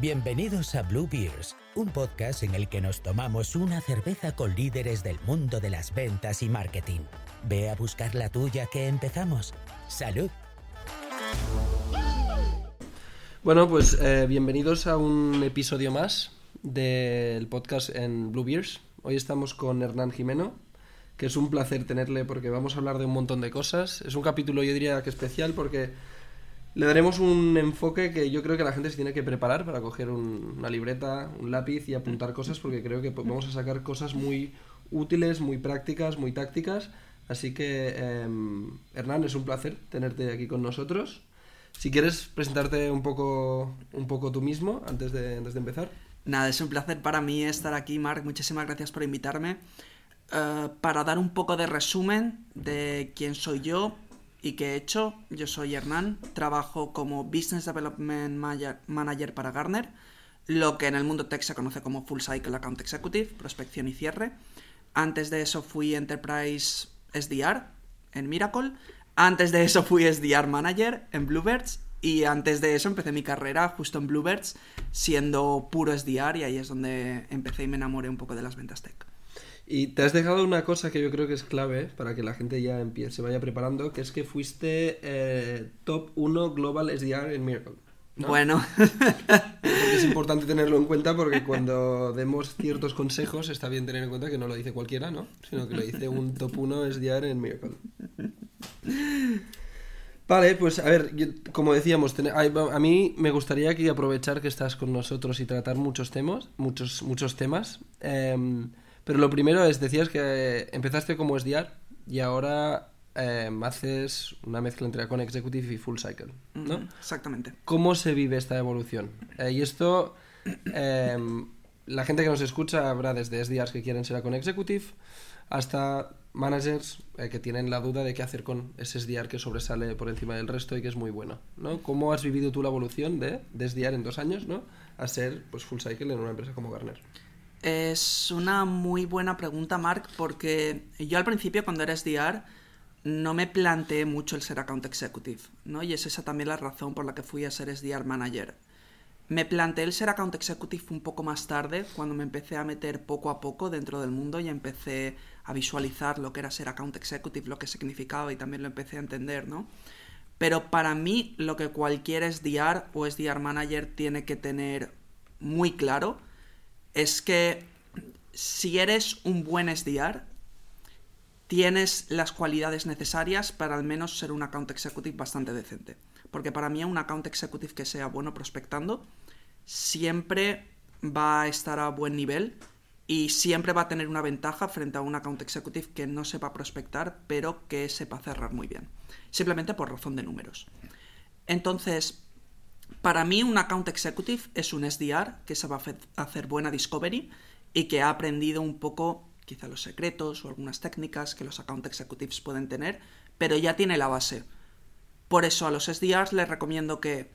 Bienvenidos a Blue Beers, un podcast en el que nos tomamos una cerveza con líderes del mundo de las ventas y marketing. Ve a buscar la tuya que empezamos. ¡Salud! Bueno, pues eh, bienvenidos a un episodio más del podcast en Blue Beers. Hoy estamos con Hernán Jimeno, que es un placer tenerle porque vamos a hablar de un montón de cosas. Es un capítulo, yo diría que especial porque le daremos un enfoque que yo creo que la gente se tiene que preparar para coger un- una libreta, un lápiz y apuntar cosas porque creo que vamos a sacar cosas muy útiles, muy prácticas, muy tácticas. Así que, em, Hernán, es un placer tenerte aquí con nosotros. Si quieres presentarte un poco, un poco tú mismo antes de, antes de empezar. Nada, es un placer para mí estar aquí, Marc. Muchísimas gracias por invitarme. Eh, para dar un poco de resumen de quién soy yo y qué he hecho, yo soy Hernán, trabajo como Business Development Manager- para Gartner, lo que en el mundo tech se conoce como Full Cycle Account Executive, prospección y cierre. Antes de eso fui Enterprise SDR en Miracle. Antes de eso fui SDR Manager en Bluebirds. Y antes de eso empecé mi carrera justo en Bluebirds, siendo puro SDR, y ahí es donde empecé y me enamoré un poco de las ventas tech. Y te has dejado una cosa que yo creo que es clave para que la gente ya empiece, se vaya preparando, que es que fuiste eh, top 1 Global SDR en Miracle. ¿no? Bueno, es importante tenerlo en cuenta porque cuando demos ciertos consejos está bien tener en cuenta que no lo dice cualquiera, ¿no? Sino que lo dice un top 1 SDR en Miracle. Vale, pues a ver, yo- como decíamos, ten- a mí me gustaría aquí aprovechar que estás con nosotros y tratar muchos temas, muchos, muchos temas. Em, pero lo primero es, decías que eh, empezaste como SDR y ahora em, haces una mezcla entre Account Executive y Full Cycle, ¿no? Exactamente. ¿Cómo se vive esta evolución? Eh, y esto, em, la gente que nos escucha habrá desde SDRs que quieren ser con Executive hasta managers eh, que tienen la duda de qué hacer con ese SDR que sobresale por encima del resto y que es muy bueno. ¿no? ¿Cómo has vivido tú la evolución de, de SDR en dos años ¿no? a ser pues, full cycle en una empresa como Garner? Es una muy buena pregunta, Mark, porque yo al principio cuando era SDR no me planteé mucho el ser account executive, ¿no? Y es esa también la razón por la que fui a ser SDR manager. Me planteé el ser account executive un poco más tarde, cuando me empecé a meter poco a poco dentro del mundo y empecé a visualizar lo que era ser account executive, lo que significaba y también lo empecé a entender, ¿no? Pero para mí lo que cualquier SDR o SDR manager tiene que tener muy claro es que si eres un buen SDR, tienes las cualidades necesarias para al menos ser un account executive bastante decente. Porque para mí un account executive que sea bueno prospectando siempre va a estar a buen nivel y siempre va a tener una ventaja frente a un account executive que no sepa prospectar pero que sepa cerrar muy bien. Simplemente por razón de números. Entonces, para mí un account executive es un SDR que sabe hacer- buena discovery y que ha aprendido un poco quizá los secretos o algunas técnicas que los account executives pueden tener, pero ya tiene la base. Por eso a los SDRs les recomiendo que,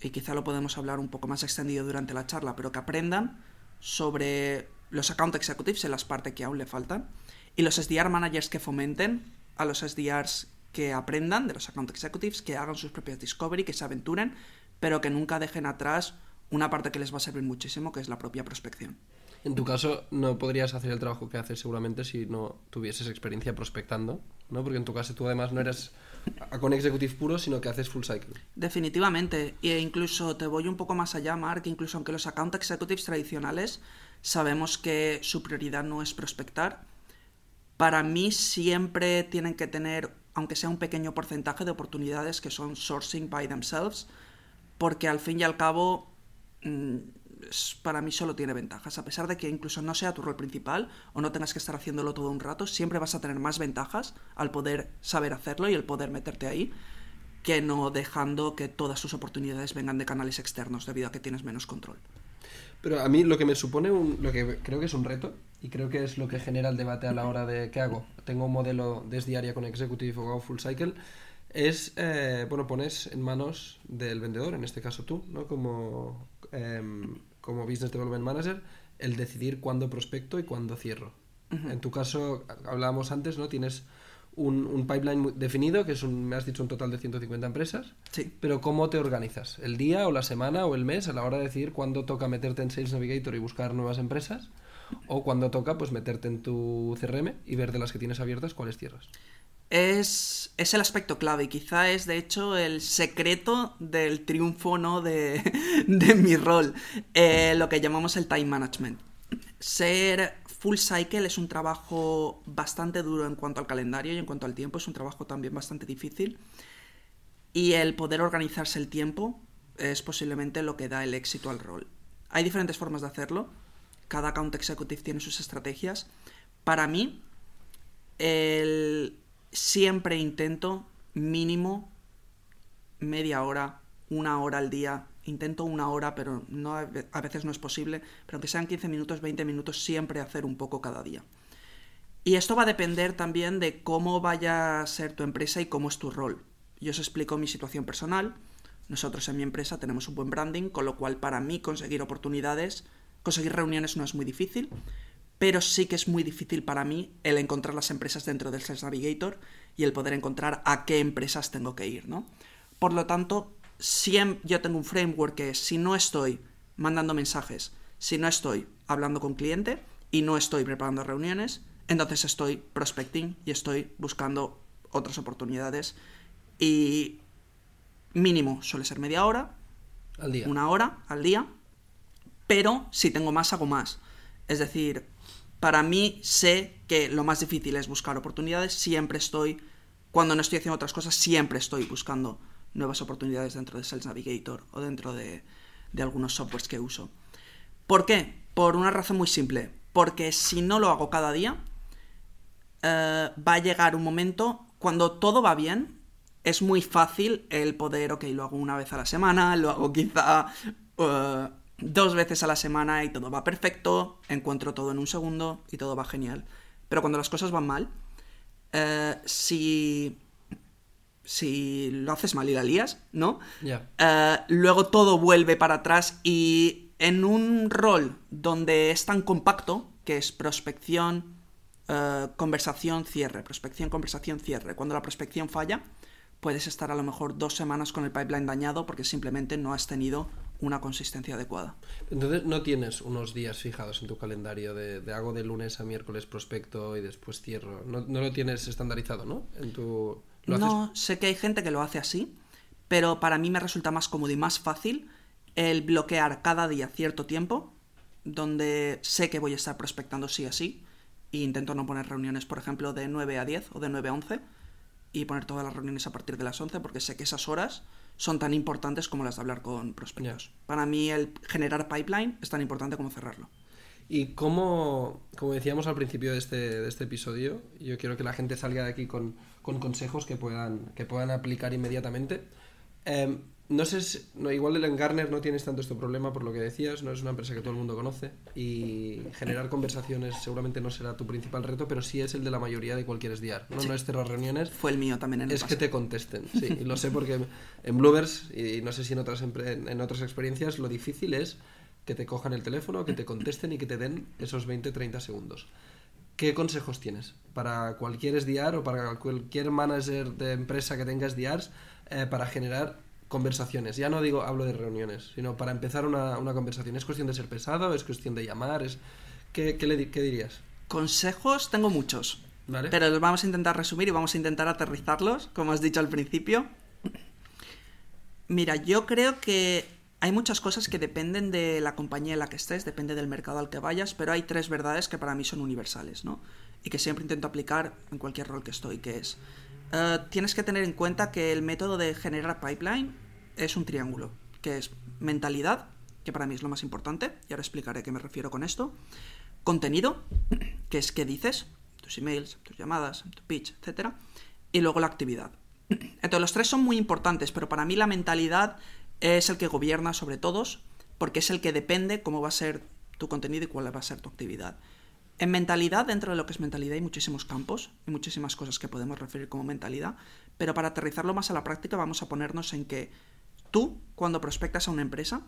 y quizá lo podemos hablar un poco más extendido durante la charla, pero que aprendan sobre los account executives en las partes que aún le faltan, y los SDR managers que fomenten a los SDRs que aprendan de los account executives, que hagan sus propias discovery, que se aventuren, pero que nunca dejen atrás una parte que les va a servir muchísimo, que es la propia prospección. En tu caso, no podrías hacer el trabajo que haces seguramente si no tuvieses experiencia prospectando, ¿no? Porque en tu caso tú además no eres con executive puro, sino que haces full cycle. Definitivamente. E incluso te voy un poco más allá, Mark. Incluso aunque los account executives tradicionales sabemos que su prioridad no es prospectar, para mí siempre tienen que tener, aunque sea un pequeño porcentaje de oportunidades que son sourcing by themselves, porque al fin y al cabo mm, para mí solo tiene ventajas. A pesar de que incluso no sea tu rol principal o no tengas que estar haciéndolo todo un rato, siempre vas a tener más ventajas al poder saber hacerlo y el poder meterte ahí que no dejando que todas tus oportunidades vengan de canales externos debido a que tienes menos control. Pero a mí lo que me supone, un, lo que creo que es un reto, y creo que es lo que genera el debate a la hora de qué hago. Tengo un modelo desdiaria con Executive o Full Cycle, es, eh, bueno, pones en manos del vendedor, en este caso tú, ¿no? Como, em, como Business Development Manager, el decidir cuándo prospecto y cuándo cierro. En tu caso, hablábamos antes, ¿no? Tienes un, un pipeline muy definido, que es un, me has dicho un total de 150 empresas. Sí. Pero ¿cómo te organizas? ¿El día o la semana o el mes a la hora de decidir cuándo toca meterte en Sales Navigator y buscar nuevas empresas? ¿O cuándo toca pues meterte en tu CRM y ver de las que tienes abiertas cuáles cierras? Es, es el aspecto clave quizá es de hecho el secreto del triunfo ¿no? de, de mi rol, eh, lo que llamamos el time management. Ser full cycle es un trabajo bastante duro en cuanto al calendario y en cuanto al tiempo, es un trabajo también bastante difícil. Y el poder organizarse el tiempo es posiblemente lo que da el éxito al rol. Hay diferentes formas de hacerlo, cada account executive tiene sus estrategias. Para mí, el... siempre intento mínimo media hora, una hora al día. Intento una hora, pero a veces no es posible. Pero aunque sean 15 minutos, 20 minutos, siempre hacer un poco cada día. Y esto va a depender también de cómo vaya a ser tu empresa y cómo es tu rol. Yo os explico mi situación personal. Nosotros en mi empresa tenemos un buen branding, con lo cual para mí conseguir oportunidades, conseguir reuniones no es muy difícil, pero sí que es muy difícil para mí el encontrar las empresas dentro del Sales Navigator y el poder encontrar a qué empresas tengo que ir, ¿no? Por lo tanto, siempre, yo tengo un framework que es, si no estoy mandando mensajes, si no estoy hablando con cliente y no estoy preparando reuniones, entonces estoy prospecting y estoy buscando otras oportunidades y mínimo suele ser media hora, Al día. una hora al día, pero si tengo más hago más. Es decir, para mí sé que lo más difícil es buscar oportunidades, siempre estoy, cuando no estoy haciendo otras cosas, siempre estoy buscando nuevas oportunidades dentro de Sales Navigator o dentro de, algunos softwares que uso. ¿Por qué? Por una razón muy simple. Porque si no lo hago cada día, eh, va a llegar un momento cuando todo va bien. Es muy fácil el poder, ok, lo hago una vez a la semana, lo hago quizá eh, dos veces a la semana y todo va perfecto, encuentro todo en un segundo y todo va genial. Pero cuando las cosas van mal, eh, si, si lo haces mal y la lías, ¿no? Eh, luego todo vuelve para atrás y en un rol donde es tan compacto, que es prospección, eh, conversación, cierre, prospección, conversación, cierre. Cuando la prospección falla, puedes estar a lo mejor dos semanas con el pipeline dañado porque simplemente no has tenido una consistencia adecuada. Entonces no tienes unos días fijados en tu calendario de, de hago de lunes a miércoles prospecto y después cierro. No, no lo tienes estandarizado, ¿no? En tu... ¿Lo haces? No, sé que hay gente que lo hace así, pero para mí me resulta más cómodo y más fácil el bloquear cada día cierto tiempo donde sé que voy a estar prospectando sí a sí e intento no poner reuniones, por ejemplo, de 9 a 10 o de 9 a 11 y poner todas las reuniones a partir de las 11 porque sé que esas horas son tan importantes como las de hablar con prospectos. Para mí el generar pipeline es tan importante como cerrarlo. Y como, como decíamos al principio de este, de este episodio, yo quiero que la gente salga de aquí con, con consejos que puedan, que puedan aplicar inmediatamente. Eh, no sé, si- no, igual en Garner no tienes tanto este problema por lo que decías, no es una empresa que todo el mundo conoce y generar conversaciones seguramente no será tu principal reto, pero sí es el de la mayoría de cualquier SDR. No, no es cerrar reuniones, Fue el mío también en el es que te contesten, sí, y lo sé porque en Bloovers, y no sé si en otras, en otras experiencias, lo difícil es que te cojan el teléfono, que te contesten y que te den esos 20-30 segundos. ¿Qué consejos tienes para cualquier SDR o para cualquier manager de empresa que tenga SDRs eh, para generar conversaciones? Ya no digo, hablo de reuniones, sino para empezar una, una conversación. ¿Es cuestión de ser pesado? ¿Es cuestión de llamar? ¿Es... ¿Qué, qué le qué dirías? Consejos tengo muchos. ¿Vale? Pero los vamos a intentar resumir y vamos a intentar aterrizarlos, como has dicho al principio. Mira, yo creo que hay muchas cosas que dependen de la compañía en la que estés, depende del mercado al que vayas, pero hay tres verdades que para mí son universales, ¿no? Y que siempre intento aplicar en cualquier rol que estoy, que es, eh, tienes que tener en cuenta que el método de generar pipeline es un triángulo, que es mentalidad, que para mí es lo más importante, y ahora explicaré a qué me refiero con esto, contenido, que es qué dices, tus emails, tus llamadas, tu pitch, etc. Y luego la actividad. Entonces los tres son muy importantes, pero para mí la mentalidad es el que gobierna sobre todos, porque es el que depende cómo va a ser tu contenido y cuál va a ser tu actividad. En mentalidad, dentro de lo que es mentalidad, hay muchísimos campos y muchísimas cosas que podemos referir como mentalidad, pero para aterrizarlo más a la práctica vamos a ponernos en que tú, cuando prospectas a una empresa,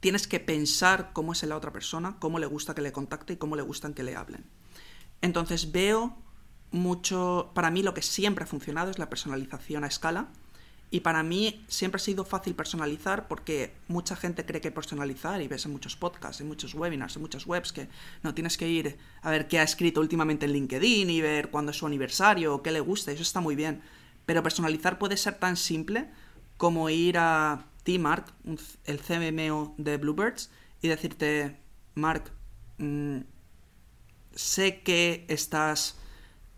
tienes que pensar cómo es la otra persona, cómo le gusta que le contacte y cómo le gustan que le hablen. Entonces veo mucho, para mí lo que siempre ha funcionado es la personalización a escala. Y para mí siempre ha sido fácil personalizar porque mucha gente cree que personalizar, y ves en muchos podcasts, en muchos webinars, en muchas webs, que no tienes que ir a ver qué ha escrito últimamente en LinkedIn y ver cuándo es su aniversario o qué le gusta, eso está muy bien. Pero personalizar puede ser tan simple como ir a ti, Mark, el CMO de Bluebirds, y decirte, Mark, mm, sé que estás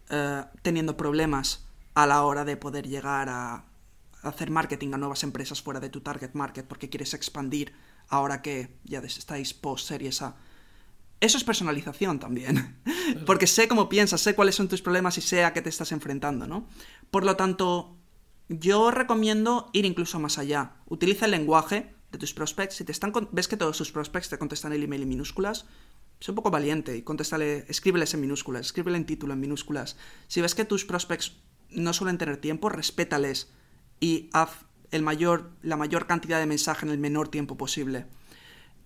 eh, teniendo problemas a la hora de poder llegar a hacer marketing a nuevas empresas fuera de tu target market porque quieres expandir ahora que ya estáis post series A. Eso es personalización también, porque sé cómo piensas, sé cuáles son tus problemas y sé a qué te estás enfrentando, ¿no? Por lo tanto, yo recomiendo ir incluso más allá. Utiliza el lenguaje de tus prospects. Si te están ves que todos tus prospects te contestan el email en minúsculas, sé un poco valiente y contéstale, escríbeles en minúsculas, escríbele en título en minúsculas. Si ves que tus prospects no suelen tener tiempo, respétales y haz el mayor, la mayor cantidad de mensaje en el menor tiempo posible.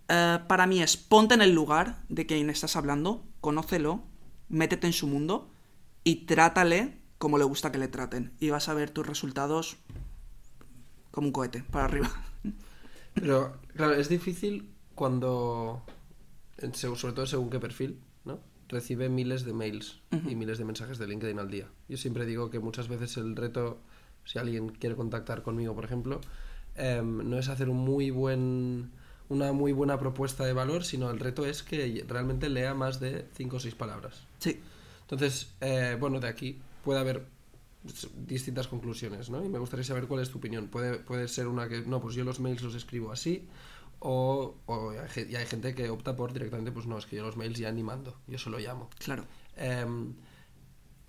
Eh, para mí es ponte en el lugar de quien estás hablando, conócelo, métete en su mundo y trátale como le gusta que le traten. Y vas a ver tus resultados como un cohete, para arriba. Pero, claro, es difícil cuando sobre todo según qué perfil, ¿no? Recibe miles de mails y miles de mensajes de LinkedIn al día. Yo siempre digo que muchas veces el reto, si alguien quiere contactar conmigo, por ejemplo, em, no es hacer un muy buen, una muy buena propuesta de valor, sino el reto es que realmente lea más de cinco o seis palabras. Sí. Entonces, eh, bueno, de aquí puede haber distintas conclusiones, ¿no? Y me gustaría saber cuál es tu opinión. Puede, puede ser una que, no, pues yo los mails los escribo así, o, y hay gente que opta por directamente, pues no, es que yo los mails ya ni mando, yo solo llamo. Claro. Em,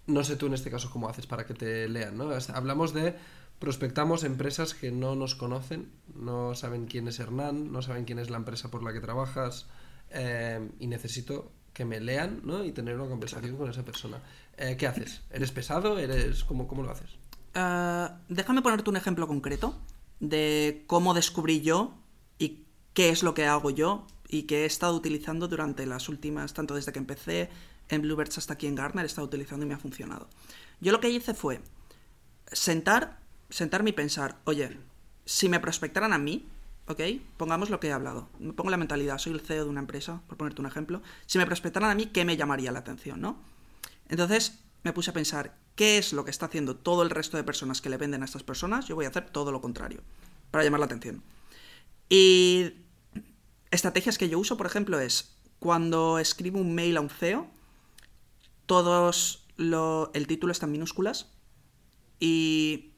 no sé tú en este caso cómo haces para que te lean, ¿no? Hablamos de prospectamos empresas que no nos conocen, no saben quién es Hernán, no saben quién es la empresa por la que trabajas em, y necesito que me lean ¿no? y tener una conversación con esa persona. Eh, ¿Qué haces? ¿Eres pesado? ¿Eres cómo, cómo lo haces? Eh, déjame ponerte un ejemplo concreto de cómo descubrí yo y qué es lo que hago yo y que he estado utilizando durante las últimas, tanto desde que empecé en Bluebirds hasta aquí en Gartner, he estado utilizando y me ha funcionado. Yo lo que hice fue sentar, sentarme y pensar, oye, si me prospectaran a mí, ¿ok? Pongamos lo que he hablado. Me pongo la mentalidad, soy el CEO de una empresa, por ponerte un ejemplo. Si me prospectaran a mí, ¿qué me llamaría la atención, no? Entonces me puse a pensar, ¿qué es lo que está haciendo todo el resto de personas que le venden a estas personas? Yo voy a hacer todo lo contrario, para llamar la atención. Y estrategias que yo uso, por ejemplo, es cuando escribo un mail a un CEO, todos lo, el título está en minúsculas y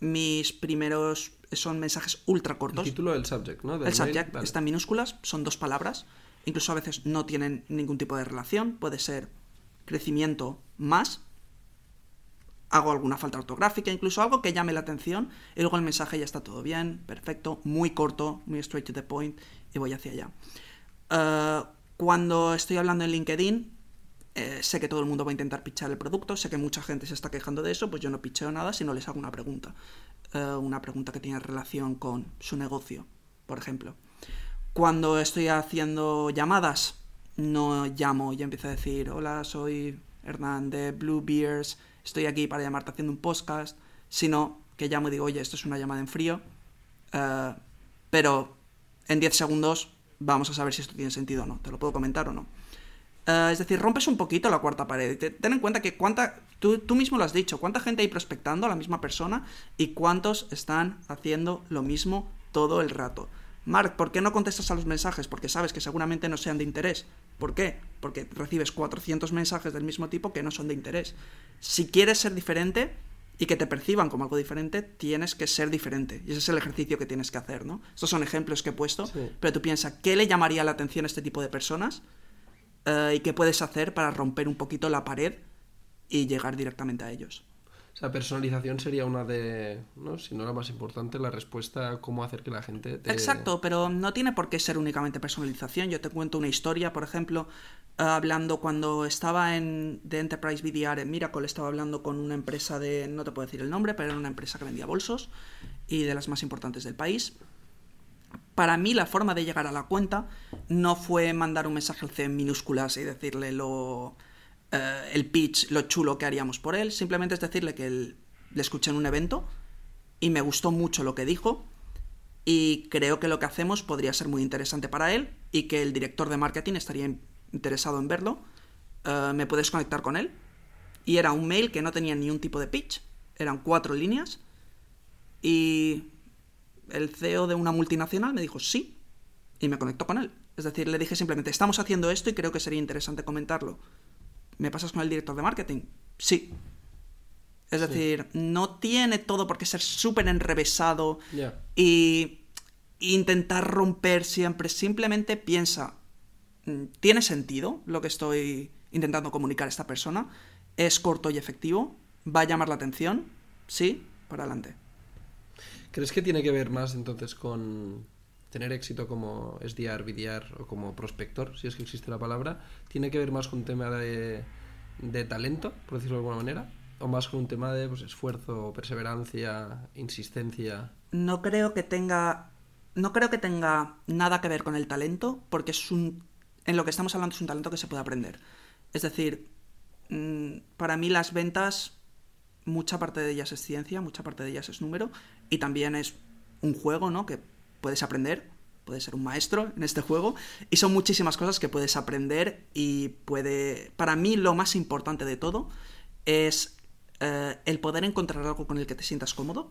mis primeros son mensajes ultra cortos. El título del subject, ¿no? el subject está en minúsculas, son dos palabras, incluso a veces no tienen ningún tipo de relación, puede ser crecimiento más, hago alguna falta ortográfica, incluso algo que llame la atención, y luego el mensaje ya está todo bien, perfecto, muy corto, muy straight to the point, y voy hacia allá. Eh, cuando estoy hablando en LinkedIn, eh, sé que todo el mundo va a intentar pichar el producto, sé que mucha gente se está quejando de eso, pues yo no picheo nada si no les hago una pregunta. Eh, una pregunta que tiene relación con su negocio, por ejemplo. Cuando estoy haciendo llamadas, no llamo y empiezo a decir, hola, soy Hernán de Blue Beers, estoy aquí para llamarte haciendo un podcast, sino que llamo y digo, oye, esto es una llamada en frío, pero en 10 segundos vamos a saber si esto tiene sentido o no. ¿Te lo puedo comentar o no? Eh, es decir, rompes un poquito la cuarta pared. Ten en cuenta que cuánta, tú, tú, mismo lo has dicho, cuánta gente hay prospectando a la misma persona y cuántos están haciendo lo mismo todo el rato. Mark, ¿por qué no contestas a los mensajes? Porque sabes que seguramente no sean de interés. ¿Por qué? Porque recibes 400 mensajes del mismo tipo que no son de interés. Si quieres ser diferente, y que te perciban como algo diferente, tienes que ser diferente. Y ese es el ejercicio que tienes que hacer, ¿no? Estos son ejemplos que he puesto, pero tú piensas, ¿qué le llamaría la atención a este tipo de personas? Eh, ¿Y qué puedes hacer para romper un poquito la pared y llegar directamente a ellos? O sea, personalización sería una de, ¿no? si no la más importante, la respuesta a cómo hacer que la gente... Exacto, pero no tiene por qué ser únicamente personalización. Yo te cuento una historia, por ejemplo, eh, hablando cuando estaba en de Enterprise BDR en Miracle, estaba hablando con una empresa de, no te puedo decir el nombre, pero era una empresa que vendía bolsos y de las más importantes del país. Para mí la forma de llegar a la cuenta no fue mandar un mensaje al C en minúsculas y decirle lo eh, el pitch, lo chulo que haríamos por él. Simplemente es decirle que le escuché en un evento y me gustó mucho lo que dijo y creo que lo que hacemos podría ser muy interesante para él y que el director de marketing estaría interesado en verlo. Eh, me puedes conectar con él. Y era un mail que no tenía ni un tipo de pitch, eran cuatro líneas. Y el CEO de una multinacional me dijo sí y me conectó con él. Es decir, le dije simplemente, estamos haciendo esto y creo que sería interesante comentarlo. ¿Me pasas con el director de marketing? Sí. Es decir, no tiene todo por qué ser súper enrevesado y intentar romper siempre. Simplemente piensa, mm, ¿tiene sentido lo que estoy intentando comunicar a esta persona? ¿Es corto y efectivo? ¿Va a llamar la atención? Sí, para adelante. ¿Crees que tiene que ver más entonces con tener éxito como SDR, BDR o como prospector, si es que existe la palabra? ¿Tiene que ver más con un tema de, de talento, por decirlo de alguna manera? o más con un tema de pues, esfuerzo, perseverancia, insistencia. No creo que tenga. No creo que tenga nada que ver con el talento, porque es un. En lo que estamos hablando es un talento que se puede aprender. Es decir, mm, para mí las ventas, mucha parte de ellas es ciencia, mucha parte de ellas es número, y también es un juego, ¿no? Que puedes aprender, puedes ser un maestro en este juego, y son muchísimas cosas que puedes aprender y puede... Para mí lo más importante de todo es eh, el poder encontrar algo con el que te sientas cómodo,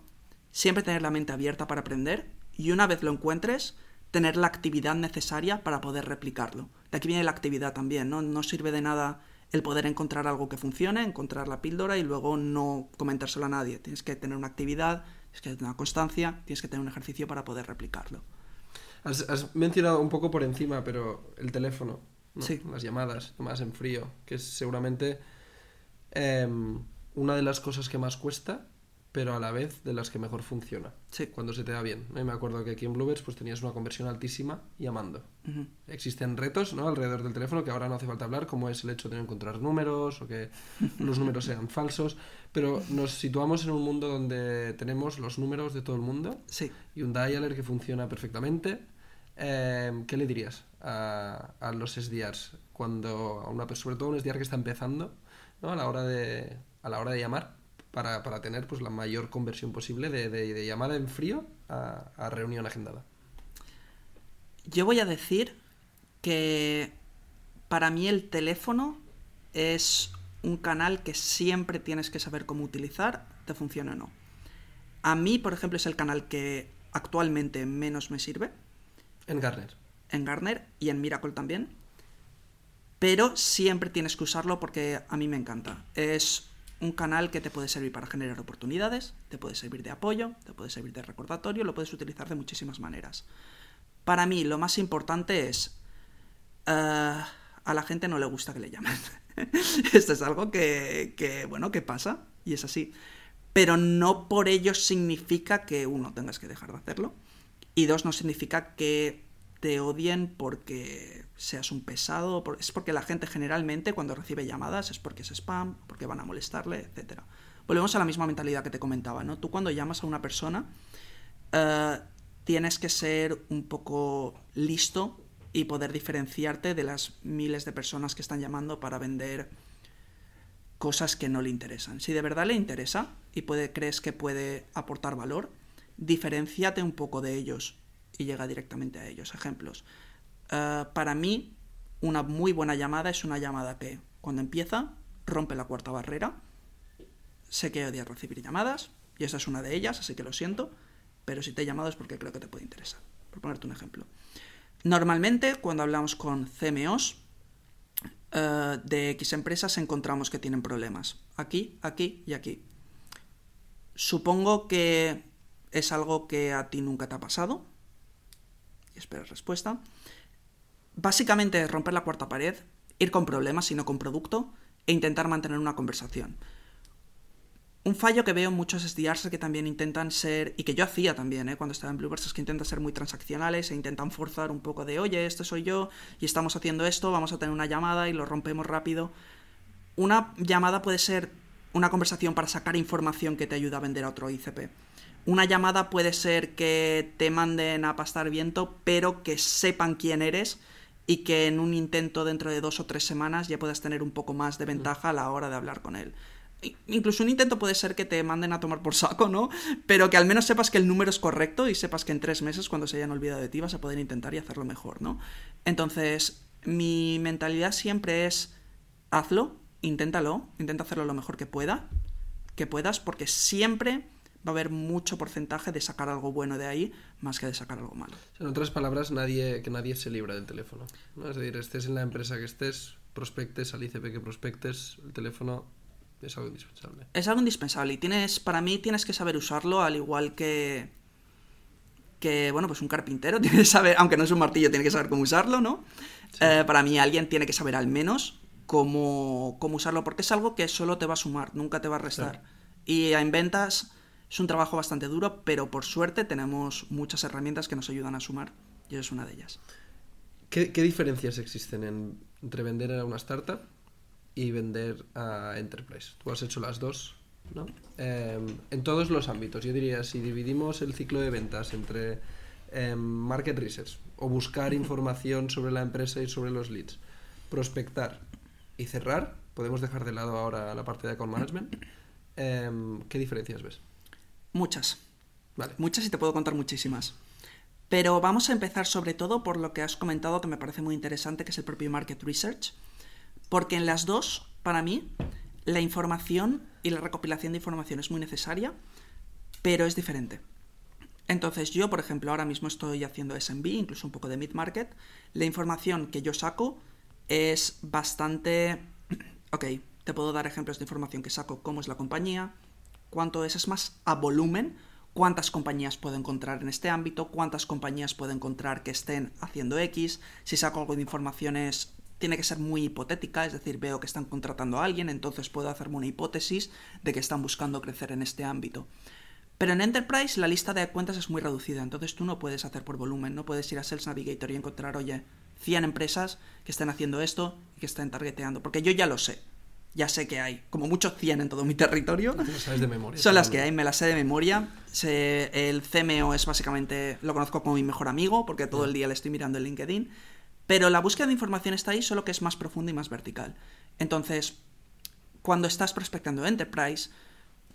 siempre tener la mente abierta para aprender y una vez lo encuentres, tener la actividad necesaria para poder replicarlo. De aquí viene la actividad también, ¿no? No sirve de nada el poder encontrar algo que funcione, encontrar la píldora y luego no comentárselo a nadie. Tienes que tener una actividad, tienes que tener una constancia, tienes que tener un ejercicio para poder replicarlo. Has, mencionado un poco por encima, pero el teléfono, las llamadas, más en frío, que es seguramente em, una de las cosas que más cuesta, pero a la vez de las que mejor funciona. Sí. Cuando se te da bien. Me acuerdo que aquí en Bluebirds pues tenías una conversión altísima llamando. Existen retos ¿no? alrededor del teléfono que ahora no hace falta hablar, como es el hecho de encontrar números o que los números sean falsos, pero nos situamos en un mundo donde tenemos los números de todo el mundo sí. y un dialer que funciona perfectamente. Em, ¿Qué le dirías a, a los SDRs cuando a una sobre todo un SDR que está empezando ¿no? a la hora de a la hora de llamar para, tener pues la mayor conversión posible de, llamada en frío a, reunión agendada. Yo voy a decir que para mí el teléfono es un canal que siempre tienes que saber cómo utilizar, te funcione o no. A mí, por ejemplo, es el canal que actualmente menos me sirve. En Garner. En Garner y en Miracle también. Pero siempre tienes que usarlo porque a mí me encanta. Es un canal que te puede servir para generar oportunidades, te puede servir de apoyo, te puede servir de recordatorio, lo puedes utilizar de muchísimas maneras. Para mí lo más importante es... Eh, a la gente no le gusta que le llamen. Esto es algo que, que, bueno, que pasa y es así. Pero no por ello significa que uno tengas que dejar de hacerlo. Y dos, no significa que te odien porque seas un pesado, es porque la gente generalmente cuando recibe llamadas es porque es spam, porque van a molestarle, etc. Volvemos a la misma mentalidad que te comentaba, ¿no? Tú cuando llamas a una persona eh, tienes que ser un poco listo y poder diferenciarte de las miles de personas que están llamando para vender cosas que no le interesan. Si de verdad le interesa y puede, crees que puede aportar valor, diferenciate un poco de ellos y llega directamente a ellos. Ejemplos. Eh, para mí, una muy buena llamada es una llamada que, cuando empieza, rompe la cuarta barrera. Sé que odias recibir llamadas, y esa es una de ellas, así que lo siento, pero si te he llamado es porque creo que te puede interesar. Por ponerte un ejemplo. Normalmente, cuando hablamos con CMOs eh, de X empresas, encontramos que tienen problemas. Aquí, aquí y aquí. Supongo que es algo que a ti nunca te ha pasado, y espero respuesta. Básicamente romper la cuarta pared, ir con problemas y no con producto, e intentar mantener una conversación. Un fallo que veo en muchos SDRs que también intentan ser, y que yo hacía también ¿eh? cuando estaba en Bluebirds, es que intentan ser muy transaccionales e intentan forzar un poco de, oye, este soy yo y estamos haciendo esto, vamos a tener una llamada y lo rompemos rápido. Una llamada puede ser una conversación para sacar información que te ayuda a vender a otro ICP una llamada puede ser que te manden a pastar viento, pero que sepan quién eres y que en un intento dentro de dos o tres semanas ya puedas tener un poco más de ventaja a la hora de hablar con él. Incluso un intento puede ser que te manden a tomar por saco, ¿no? Pero que al menos sepas que el número es correcto y sepas que en tres meses, cuando se hayan olvidado de ti, vas a poder intentar y hacerlo mejor, ¿no? Entonces, mi mentalidad siempre es hazlo, inténtalo, intenta hacerlo lo mejor que pueda, que puedas, porque siempre va a haber mucho porcentaje de sacar algo bueno de ahí más que de sacar algo malo. En otras palabras, nadie, que nadie se libra del teléfono. ¿no? Es decir, estés en la empresa que estés, prospectes al ICP que prospectes, el teléfono es algo indispensable. Es algo indispensable y tienes, para mí tienes que saber usarlo al igual que que, bueno, pues un carpintero tiene que saber, aunque no es un martillo, tiene que saber cómo usarlo, ¿no? Eh, para mí alguien tiene que saber al menos cómo, cómo, usarlo, porque es algo que solo te va a sumar, nunca te va a restar. Y en ventas es un trabajo bastante duro, pero por suerte tenemos muchas herramientas que nos ayudan a sumar, y es una de ellas. ¿Qué, diferencias existen entre vender a una startup y vender a Enterprise? Tú has hecho las dos, ¿no? Em, en todos los ámbitos. Yo diría, si dividimos el ciclo de ventas entre em, market research o buscar información sobre la empresa y sobre los leads, prospectar y cerrar, podemos dejar de lado ahora la parte de account management. Em, ¿Qué diferencias ves? Muchas. Muchas y te puedo contar muchísimas. Pero vamos a empezar sobre todo por lo que has comentado que me parece muy interesante, que es el propio market research. Porque en las dos, para mí, la información y la recopilación de información es muy necesaria, pero es diferente. Entonces yo, por ejemplo, ahora mismo estoy haciendo SMB, incluso un poco de mid-market. La información que yo saco es bastante... Ok, te puedo dar ejemplos de información que saco, cómo es la compañía, cuánto es, es más a volumen, cuántas compañías puedo encontrar en este ámbito, cuántas compañías puedo encontrar que estén haciendo X, si saco algo de informaciones tiene que ser muy hipotética, es decir, veo que están contratando a alguien, entonces puedo hacerme una hipótesis de que están buscando crecer en este ámbito. Pero en Enterprise la lista de cuentas es muy reducida, entonces tú no puedes hacer por volumen, no puedes ir a Sales Navigator y encontrar, oye, 100 empresas que estén haciendo esto y que estén targeteando, porque yo ya lo sé ya sé que hay como muchos 100 en todo mi territorio. sabes de memoria. Son las que hay, me las sé de memoria. el CMO es básicamente, lo conozco como mi mejor amigo, porque todo el día le estoy mirando en LinkedIn. Pero la búsqueda de información está ahí, solo que es más profunda y más vertical. Entonces, cuando estás prospectando Enterprise,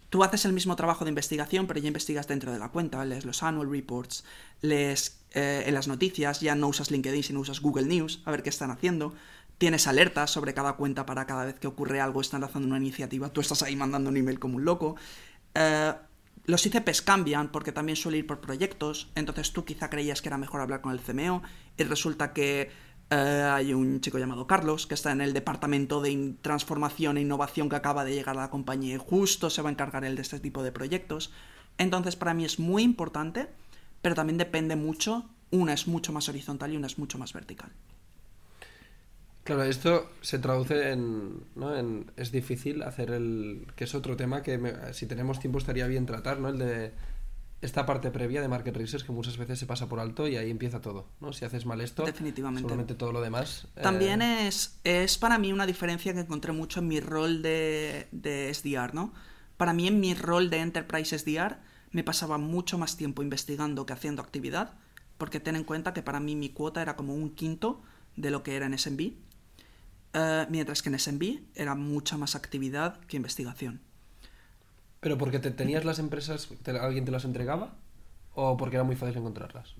tú haces el mismo trabajo de investigación, pero ya investigas dentro de la cuenta, lees los annual reports, lees eh, en las noticias, ya no usas LinkedIn, sino usas Google News, a ver qué están haciendo tienes alertas sobre cada cuenta para cada vez que ocurre algo, están lanzando una iniciativa, tú estás ahí mandando un email como un loco. Eh, los ICPs cambian porque también suele ir por proyectos, entonces tú quizá creías que era mejor hablar con el CMO y resulta que eh, hay un chico llamado Carlos que está en el departamento de transformación e innovación que acaba de llegar a la compañía y justo se va a encargar él de este tipo de proyectos. Entonces para mí es muy importante, pero también depende mucho, una es mucho más horizontal y una es mucho más vertical. Claro, esto se traduce en, ¿no? en, Es difícil hacer el... que es otro tema que si tenemos tiempo estaría bien tratar, ¿no? El de esta parte previa de market research que muchas veces se pasa por alto y ahí empieza todo, ¿no? Si haces mal esto, Definitivamente. seguramente todo lo demás... Eh, También es, es para mí una diferencia que encontré mucho en mi rol de, de SDR, ¿no? Para mí en mi rol de Enterprise SDR me pasaba mucho más tiempo investigando que haciendo actividad, porque ten en cuenta que para mí mi cuota era como un quinto de lo que era en SMB eh, mientras que en SMB era mucha más actividad que investigación. ¿Pero porque te tenías las empresas, alguien te las entregaba? ¿O porque era muy fácil encontrarlas?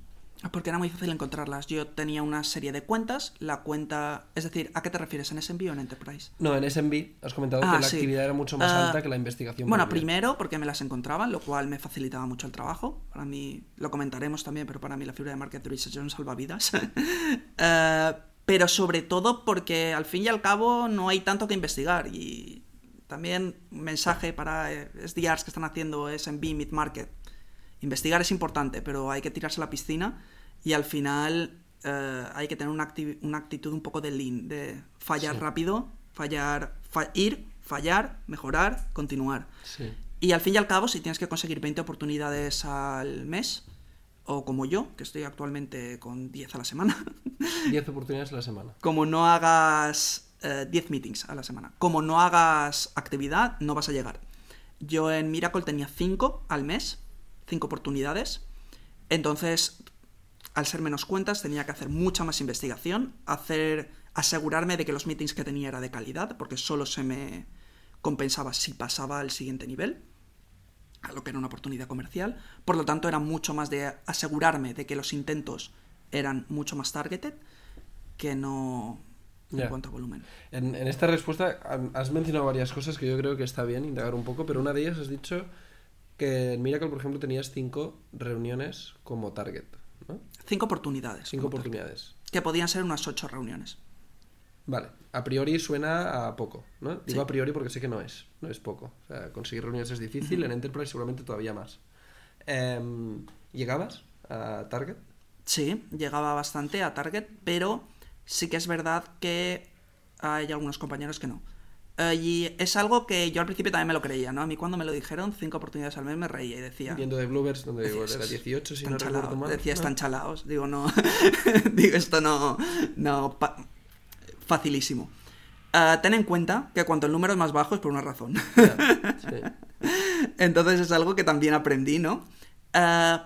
Porque era muy fácil encontrarlas. Yo tenía una serie de cuentas, la cuenta... Es decir, ¿a qué te refieres? ¿En SMB o en Enterprise? No, en SMB has comentado que ah, la actividad era mucho más alta eh, que la investigación. Bueno, primero porque me las encontraban, lo cual me facilitaba mucho el trabajo. Para mí, lo comentaremos también, pero para mí la fibra de market research es un salvavidas. uh, pero sobre todo porque al fin y al cabo no hay tanto que investigar y también un mensaje para eh, SDRs que están haciendo SMB Mid Market. Investigar es importante, pero hay que tirarse a la piscina y al final eh, hay que tener una, actitud un poco de lean, de fallar rápido, fallar, ir, fallar, mejorar, continuar. Y al fin y al cabo, si tienes que conseguir 20 oportunidades al mes, o como yo, que estoy actualmente con 10 a la semana. 10 oportunidades a la semana. Como no hagas 10 eh, meetings a la semana. Como no hagas actividad, no vas a llegar. Yo en Miracle tenía 5 al mes, 5 oportunidades. Entonces, al ser menos cuentas, tenía que hacer mucha más investigación, hacer, asegurarme de que los meetings que tenía era de calidad, porque solo se me compensaba si pasaba al siguiente nivel, a lo que era una oportunidad comercial. Por lo tanto, era mucho más de asegurarme de que los intentos eran mucho más targeted que no en cuanto a volumen. En, en esta respuesta has mencionado varias cosas que yo creo que está bien indagar un poco, pero una de ellas has dicho que en Miracle, por ejemplo, tenías cinco reuniones como target, ¿no? Cinco oportunidades. Cinco oportunidades. Que podían ser unas ocho reuniones. Vale, a priori suena a poco, ¿no? Digo Sí. a priori porque sé que no es, no es poco. O sea, conseguir reuniones es difícil, en Enterprise seguramente todavía más. Em, ¿Llegabas a target? Sí, llegaba bastante a target, pero sí que es verdad que hay algunos compañeros que no. Eh, y es algo que yo al principio también me lo creía, ¿no? A mí cuando me lo dijeron, cinco oportunidades al mes, me reía y decía... Viendo de Bluebirds, donde decía, igual era "Estos 18, si están no recuerdo chalaos". mal. Decía, están chalaos. Digo, no... Digo, esto no... No... pa- Facilísimo. Eh, ten en cuenta que cuanto el número es más bajo es por una razón. Sí. Entonces es algo que también aprendí, ¿no? Eh,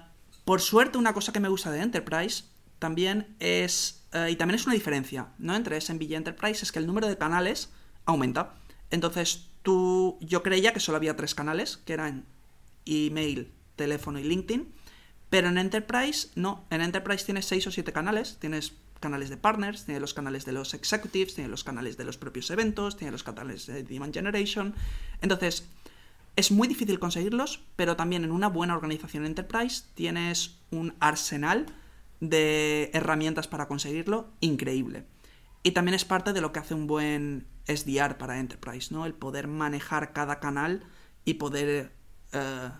por suerte, una cosa que me gusta de Enterprise también es, eh, y también es una diferencia, ¿no? Entre SMB y Enterprise, es que el número de canales aumenta. Entonces, tú, yo creía que solo había tres canales, que eran email, teléfono y LinkedIn, pero en Enterprise, no. En Enterprise tienes seis o siete canales, tienes canales de partners, tienes los canales de los executives, tienes los canales de los propios eventos, tienes los canales de Demand Generation. Entonces, es muy difícil conseguirlos, pero también en una buena organización enterprise tienes un arsenal de herramientas para conseguirlo increíble. Y también es parte de lo que hace un buen SDR para enterprise, ¿no? El poder manejar cada canal y poder... eh,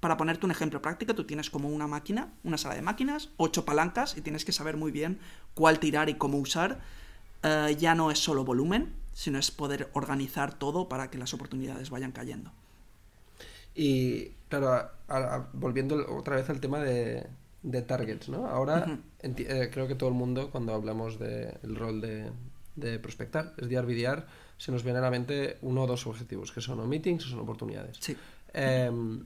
para ponerte un ejemplo práctico, tú tienes como una máquina, una sala de máquinas, ocho palancas y tienes que saber muy bien cuál tirar y cómo usar. Eh, ya no es solo volumen, sino es poder organizar todo para que las oportunidades vayan cayendo. Y claro, a- a- volviendo otra vez al tema de, de targets, ¿no? Ahora eh, creo que todo el mundo, cuando hablamos del rol de, de prospectar, es DR, BDR, se nos viene a la mente uno o dos objetivos, que son o meetings o son oportunidades. Sí, Em,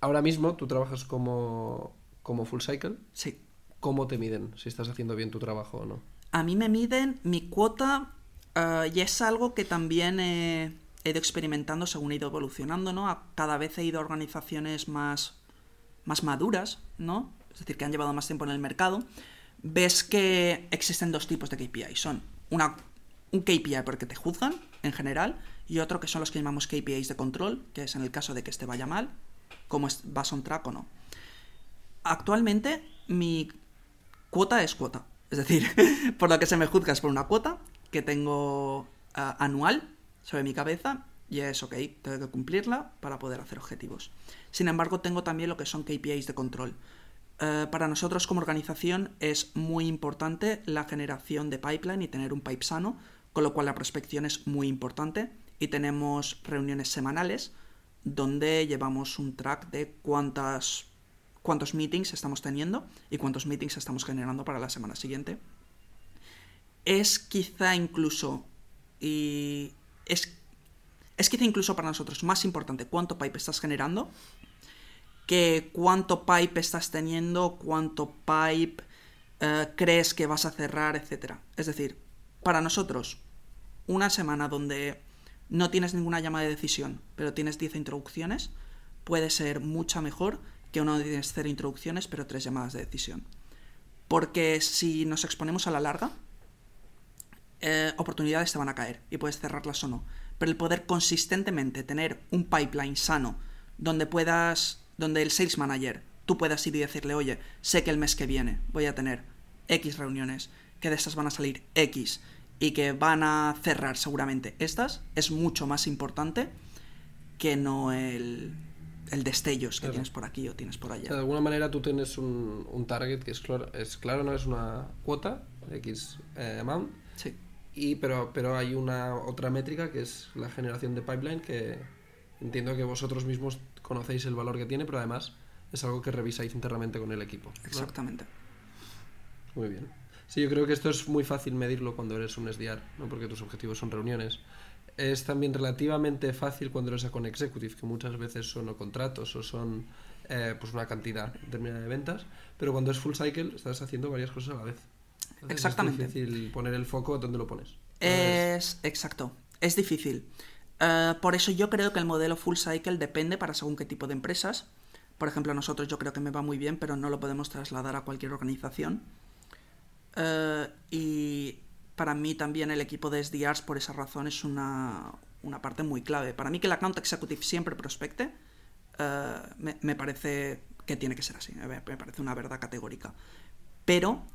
ahora mismo tú trabajas como, como full cycle. sí. ¿Cómo te miden si estás haciendo bien tu trabajo o no? A mí me miden mi cuota eh, y es algo que también he, he ido experimentando según he ido evolucionando, ¿no? A- Cada vez he ido a organizaciones más, más maduras, ¿no? Es decir, que han llevado más tiempo en el mercado. Ves que existen dos tipos de KPI. Son una, un KPI porque te juzgan, en general, y otro que son los que llamamos KPIs de control, que es en el caso de que este vaya mal, cómo vas on track o no. Actualmente, mi cuota es cuota. Es decir, por lo que se me juzga es por una cuota que tengo ah, anual sobre mi cabeza y es ok, tengo que cumplirla para poder hacer objetivos. Sin embargo, tengo también lo que son KPIs de control. Eh, para nosotros como organización es muy importante la generación de pipeline y tener un pipe sano, con lo cual la prospección es muy importante y tenemos reuniones semanales donde llevamos un track de cuántas cuántos meetings estamos teniendo y cuántos meetings estamos generando para la semana siguiente. Es quizá incluso y es es quizá incluso para nosotros más importante cuánto pipe estás generando que cuánto pipe estás teniendo, cuánto pipe eh, crees que vas a cerrar, etc. Es decir, para nosotros, una semana donde no tienes ninguna llama de decisión, pero tienes 10 introducciones, puede ser mucha mejor que donde tienes 0 introducciones, pero 3 llamadas de decisión. Porque si nos exponemos a la larga, eh, oportunidades te van a caer y puedes cerrarlas o no. Pero el poder consistentemente tener un pipeline sano donde puedas, donde el sales manager, tú puedas ir y decirle, oye, sé que el mes que viene voy a tener X reuniones, que de estas van a salir X y que van a cerrar seguramente estas, es mucho más importante que no el, el destellos que Claro. tienes por aquí o tienes por O sea, de allá. alguna manera tú tienes un, un target que es claro, es claro, no es una cuota, X eh, amount, Sí, y, pero, pero hay una otra métrica que es la generación de pipeline que entiendo que vosotros mismos conocéis el valor que tiene, pero además es algo que revisáis internamente con el equipo. ¿no? exactamente. Muy bien. Sí, yo creo que esto es muy fácil medirlo cuando eres un SDR, ¿no? porque tus objetivos son reuniones. Es también relativamente fácil cuando eres con executive, que muchas veces son o contratos o son eh, pues una cantidad determinada de ventas, pero cuando es full cycle estás haciendo varias cosas a la vez. Entonces Exactamente. Es difícil poner el foco donde lo pones. Es exacto, es difícil. Eh, por eso yo creo que el modelo full cycle depende para según qué tipo de empresas. Por ejemplo, a nosotros yo creo que me va muy bien, pero no lo podemos trasladar a cualquier organización. Eh, y para mí también el equipo de SDRs por esa razón es una, una parte muy clave. Para mí que el account executive siempre prospecte eh, me, me parece que tiene que ser así, me parece una verdad categórica. Pero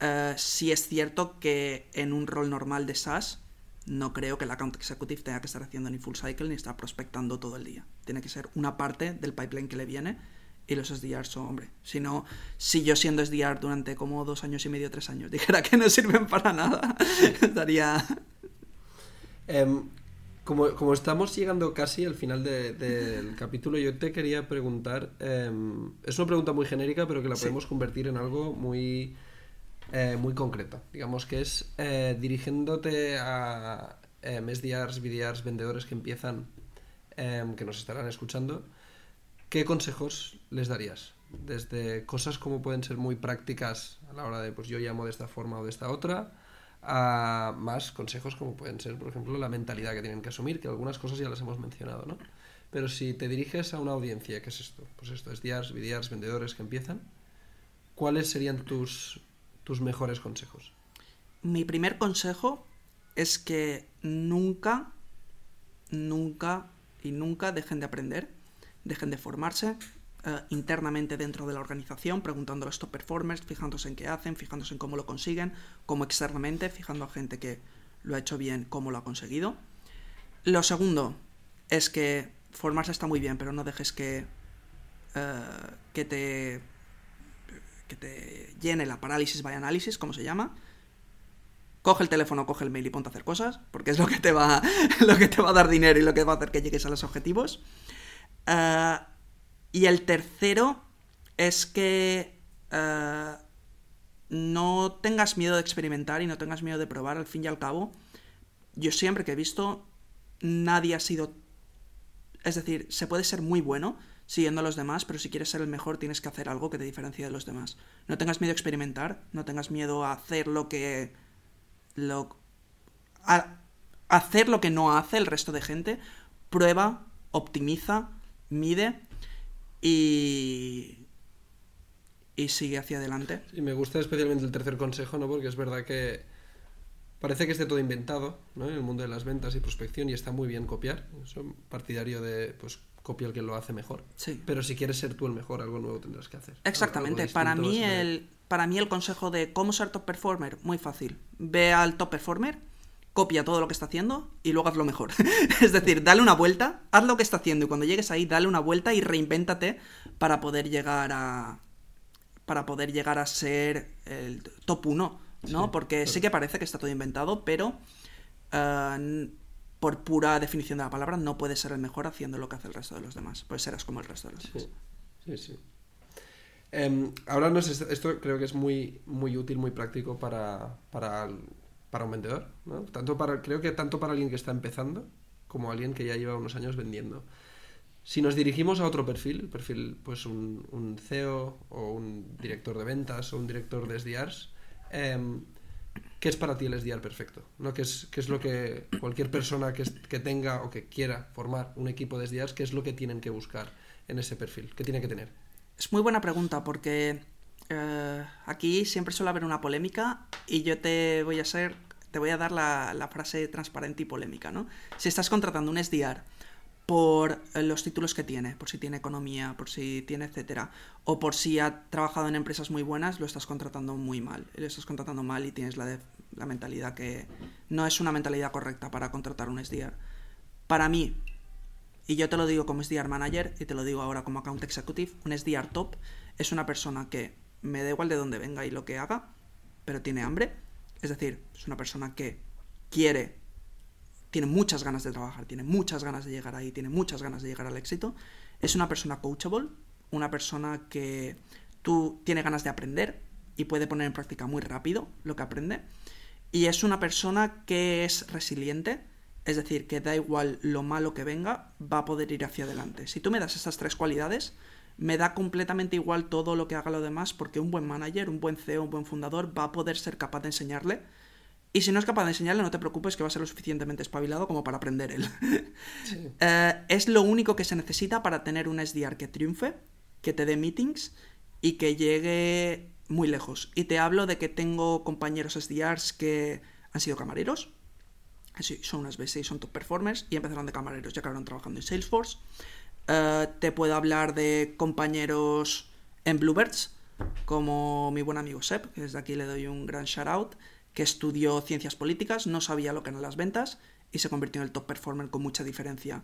eh, sí es cierto que en un rol normal de SaaS no creo que el account executive tenga que estar haciendo ni full cycle ni estar prospectando todo el día. Tiene que ser una parte del pipeline que le viene y los SDRs son, hombre, si no, si yo siendo SDR durante como dos años y medio, tres años, dijera que no sirven para nada, estaría... Em, como, como estamos llegando casi al final de- del capítulo, yo te quería preguntar, em, es una pregunta muy genérica, pero que la Sí. podemos convertir en algo muy, eh, muy concreto. Digamos que es eh, dirigiéndote a em, SDRs, BDRs, vendedores que empiezan, em, que nos estarán escuchando, ¿qué consejos les darías? Desde cosas como pueden ser muy prácticas a la hora de, pues yo llamo de esta forma o de esta otra, a más consejos como pueden ser, por ejemplo, la mentalidad que tienen que asumir, que algunas cosas ya las hemos mencionado, ¿no? Pero si te diriges a una audiencia, ¿qué es esto? Pues esto, es SDRs, BDRs, vendedores que empiezan, ¿cuáles serían tus, tus mejores consejos? Mi primer consejo es que nunca, nunca y nunca dejen de aprender, dejen de formarse eh, internamente dentro de la organización, preguntando a los top performers, fijándose en qué hacen, fijándose en cómo lo consiguen, como externamente, fijando a gente que lo ha hecho bien, cómo lo ha conseguido. Lo segundo es que formarse está muy bien, pero no dejes que, eh, que te que te llene la parálisis by análisis, como se llama. Coge el teléfono, coge el mail y ponte a hacer cosas, porque es lo que te va, lo que te va a dar dinero y lo que va a hacer que llegues a los objetivos. Ah, y el tercero es que ah, no tengas miedo de experimentar y no tengas miedo de probar. Al fin y al cabo, yo siempre que he visto, nadie ha sido... Es decir, se puede ser muy bueno siguiendo a los demás, pero si quieres ser el mejor tienes que hacer algo que te diferencie de los demás. No tengas miedo a experimentar, no tengas miedo a hacer lo que... Lo, a hacer lo que no hace el resto de gente. Prueba, optimiza, mide y... Y sigue hacia adelante. Y me gusta especialmente el tercer consejo, ¿no? Porque es verdad que parece que esté todo inventado, ¿no? En el mundo de las ventas y prospección y está muy bien copiar. Soy partidario de, pues, copia el que lo hace mejor. Sí. Pero si quieres ser tú el mejor, algo nuevo tendrás que hacer. Exactamente. Para mí, el, para mí el consejo de cómo ser top performer, muy fácil. Ve al top performer, copia todo lo que está haciendo y luego hazlo mejor. es decir, dale una vuelta, haz lo que está haciendo y cuando llegues ahí, dale una vuelta y reinvéntate para poder llegar a para poder llegar a ser el top 1, ¿no? Sí, Porque claro. sí que parece que está todo inventado, pero eh, por pura definición de la palabra no puedes ser el mejor haciendo lo que hace el resto de los demás. Pues serás como el resto de los demás. Sí, sí. Em, ahora no sé, esto creo que es muy, muy útil, muy práctico para, para, para un vendedor. ¿no? Tanto para, creo que tanto para alguien que está empezando como alguien que ya lleva unos años vendiendo. Si nos dirigimos a otro perfil, perfil, pues un, un CEO o un director de ventas o un director de SDRs, em, ¿qué es para ti el SDR perfecto? ¿No? ¿Qué, es, qué es lo que cualquier persona que, es- que tenga o que quiera formar un equipo de SDRs, qué es lo que tienen que buscar en ese perfil? ¿Qué tiene que tener? Es muy buena pregunta porque eh, aquí siempre suele haber una polémica y yo te voy a ser, te voy a dar la, frase transparente y polémica, ¿no? Si estás contratando un SDR por eh, los títulos que tiene, por si tiene economía, por si tiene etcétera, o por si ha trabajado en empresas muy buenas, lo estás contratando muy mal. Lo estás contratando mal y tienes la, la mentalidad que no es una mentalidad correcta para contratar un SDR. Para mí, y yo te lo digo como SDR manager y te lo digo ahora como account executive, un SDR top es una persona que me da igual de dónde venga y lo que haga, pero tiene hambre. Es decir, es una persona que quiere, tiene muchas ganas de trabajar, tiene muchas ganas de llegar ahí, tiene muchas ganas de llegar al éxito. Es una persona coachable, una persona que tú tiene ganas de aprender y puede poner en práctica muy rápido lo que aprende. Y es una persona que es resiliente, es decir, que da igual lo malo que venga, va a poder ir hacia adelante. Si tú me das estas tres cualidades, me da completamente igual todo lo que haga lo demás porque un buen manager, un buen CEO, un buen fundador va a poder ser capaz de enseñarle. Y si no es capaz de enseñarle, no te preocupes que va a ser lo suficientemente espabilado como para aprender él. Eh, es lo único que se necesita para tener un SDR que triunfe, que te dé meetings y que llegue muy lejos. Y te hablo de que tengo compañeros SDRs que han sido camareros, son unas B6, son top performers y empezaron de camareros, ya acabaron trabajando en Salesforce. Eh, te puedo hablar de compañeros en Bluebirds, como mi buen amigo Seb, que desde aquí le doy un gran shout out, que estudió ciencias políticas, no sabía lo que eran las ventas y se convirtió en el top performer con mucha diferencia.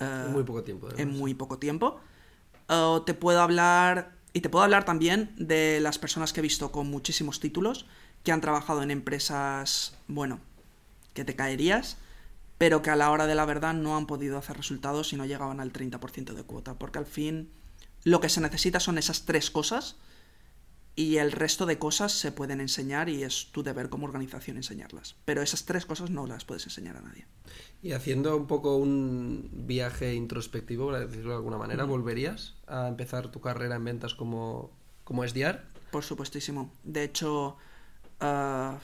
Eh, en muy poco tiempo. En muy poco tiempo. Eh, te puedo hablar, y te puedo hablar también de las personas que he visto con muchísimos títulos, que han trabajado en empresas, bueno, que te caerías, pero que a la hora de la verdad no han podido hacer resultados y no llegaban al 30% de cuota, porque al fin lo que se necesita son esas tres cosas y el resto de cosas se pueden enseñar y es tu deber como organización enseñarlas. Pero esas tres cosas no las puedes enseñar a nadie. Y haciendo un poco un viaje introspectivo, para decirlo de alguna manera, ¿volverías a empezar tu carrera en ventas como, como SDR? Por supuestísimo. De hecho, uh,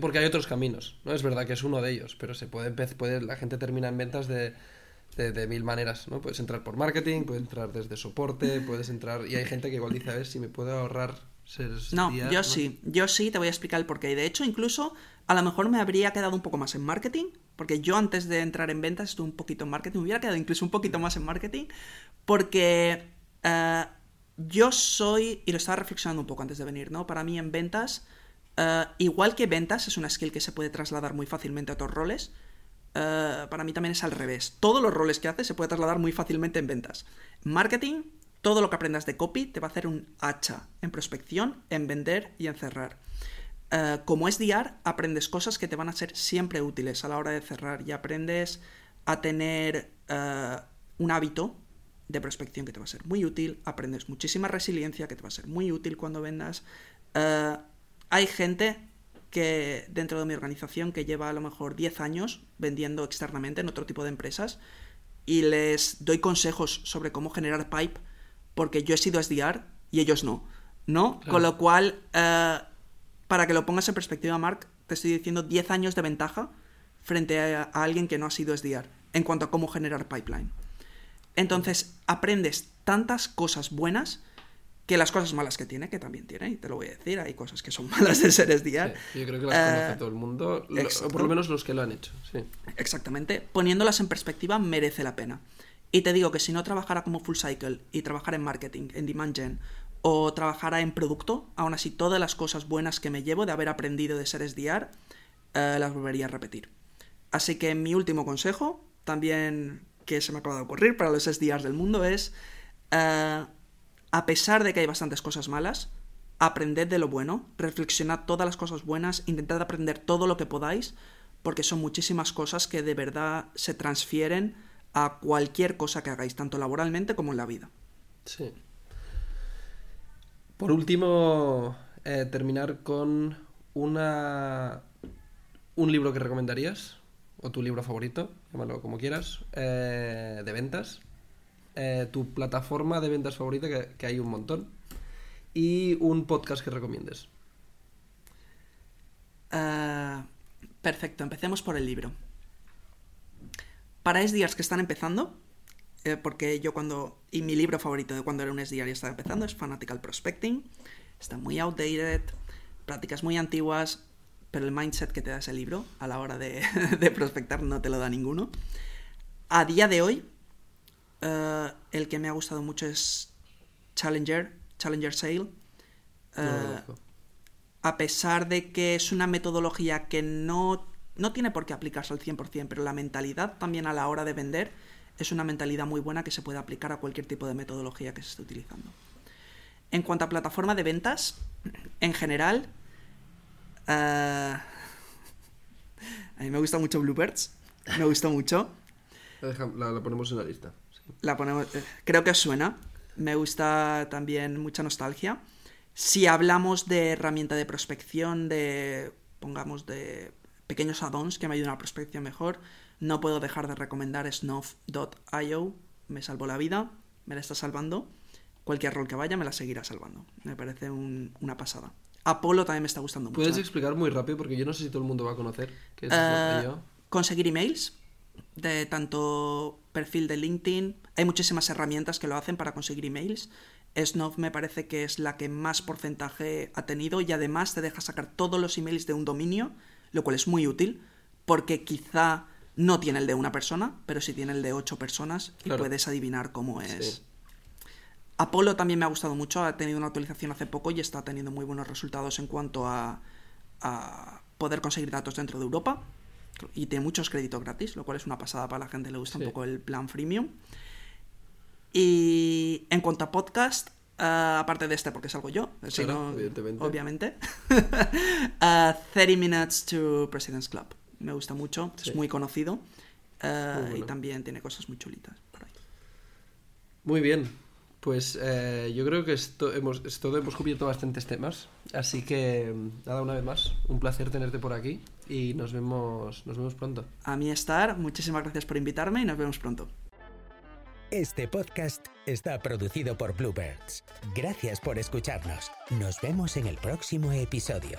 porque hay otros caminos, ¿no? Es verdad que es uno de ellos, pero se puede, puede la gente termina en ventas de, de, mil maneras, ¿no? Puedes entrar por marketing, puedes entrar desde soporte, puedes entrar... Y hay gente que igual dice, a ver si me puedo ahorrar ser... No, yo sí, yo sí, te voy a explicar el porqué. Y de hecho, incluso, a lo mejor me habría quedado un poco más en marketing, porque yo antes de entrar en ventas estuve un poquito en marketing, me hubiera quedado incluso un poquito más en marketing, porque eh, yo soy, y lo estaba reflexionando un poco antes de venir, ¿no? Para mí en ventas eh, igual que ventas es una skill que se puede trasladar muy fácilmente a otros roles, eh, para mí también es al revés. Todos los roles que haces se puede trasladar muy fácilmente en ventas. Marketing, todo lo que aprendas de copy te va a hacer un hacha en prospección, en vender y en cerrar. Uh, como SDR, aprendes cosas que te van a ser siempre útiles a la hora de cerrar y aprendes a tener un hábito de prospección que te va a ser muy útil, aprendes muchísima resiliencia que te va a ser muy útil cuando vendas. Hay gente que dentro de mi organización que lleva a lo mejor 10 años vendiendo externamente en otro tipo de empresas y les doy consejos sobre cómo generar pipe porque yo he sido SDR y ellos no, ¿no? Con lo cual, eh, para que lo pongas en perspectiva, Mark, te estoy diciendo 10 años de ventaja frente a, a alguien que no ha sido SDR en cuanto a cómo generar pipeline. Entonces, aprendes tantas cosas buenas que las cosas malas que tiene, que también tiene, y te lo voy a decir, hay cosas que son malas de ser SDR. yo creo que las conoce eh, todo el mundo, o por lo menos los que lo han hecho. Sí. Exactamente. Poniéndolas en perspectiva, merece la pena. Y te digo que si no trabajara como full cycle y trabajara en marketing, en demand gen, o trabajara en producto, aún así todas las cosas buenas que me llevo de haber aprendido de ser SDR, eh, las volvería a repetir. Así que mi último consejo, también que se me acaba de ocurrir para los SDRs del mundo, es... Eh, a pesar de que hay bastantes cosas malas, aprended de lo bueno, reflexionad todas las cosas buenas, intentad aprender todo lo que podáis, porque son muchísimas cosas que de verdad se transfieren a cualquier cosa que hagáis, tanto laboralmente como en la vida. Sí. Por último, eh, terminar con una un libro que recomendarías, o tu libro favorito, llámalo como quieras, eh, de ventas, eh, tu plataforma de ventas favorita, que, hay un montón, y un podcast que recomiendes. Ah, perfecto, empecemos por el libro. Para SDRs que están empezando, eh, porque yo cuando. Y mi libro favorito de cuando era un SDR y estaba empezando es Fanatical Prospecting. Está muy outdated, prácticas muy antiguas, pero el mindset que te da ese libro a la hora de prospectar no te lo da ninguno. A día de hoy, eh, el que me ha gustado mucho es Challenger, Challenger Sale. Eh, a pesar de que es una metodología que no, no tiene por qué aplicarse al 100%, pero la mentalidad también a la hora de vender es una mentalidad muy buena que se puede aplicar a cualquier tipo de metodología que se esté utilizando. En cuanto a plataforma de ventas, en general, eh, a mí me gusta mucho Bluebirds, me gusta mucho. la ponemos en la lista. La ponemos, eh, creo que os suena. Me gusta también mucha nostalgia. Si hablamos de herramienta de prospección, de, pongamos, de pequeños add-ons que me ayudan a la prospección mejor, no puedo dejar de recomendar snuff.io. Me salvó la vida. me la está salvando. Cualquier rol que vaya me la seguirá salvando. Me parece un- una pasada. Apolo también me está gustando mucho. ¿Puedes ¿eh? explicar muy rápido? Porque yo no sé si todo el mundo va a conocer. ¿Qué es yo? conseguir emails de tanto perfil de LinkedIn. Hay muchísimas herramientas que lo hacen para conseguir emails. Snow me parece que es la que más porcentaje ha tenido y además te deja sacar todos los emails de un dominio, lo cual es muy útil porque quizá no tiene el de una persona, pero sí tiene el de ocho personas y Claro. puedes adivinar cómo es. Sí. Apolo también me ha gustado mucho, ha tenido una actualización hace poco y está teniendo muy buenos resultados en cuanto a, a poder conseguir datos dentro de Europa. Y tiene muchos créditos gratis, lo cual es una pasada para la gente que le gusta Sí. un poco el plan freemium. Y en cuanto a podcast, ah, aparte de este, porque salgo yo, evidentemente. obviamente, ah, 30 Minutes to President's Club. Me gusta mucho, Sí. es muy conocido ah, Muy bueno. y también tiene cosas muy chulitas por ahí. Muy bien. Pues eh, yo creo que esto hemos, esto hemos cubierto bastantes temas. Así que, nada, una vez más, un placer tenerte por aquí y nos vemos, nos vemos pronto. A mí estar, muchísimas gracias por invitarme y nos vemos pronto. Este podcast está producido por Bluebirds. Gracias por escucharnos. Nos vemos en el próximo episodio.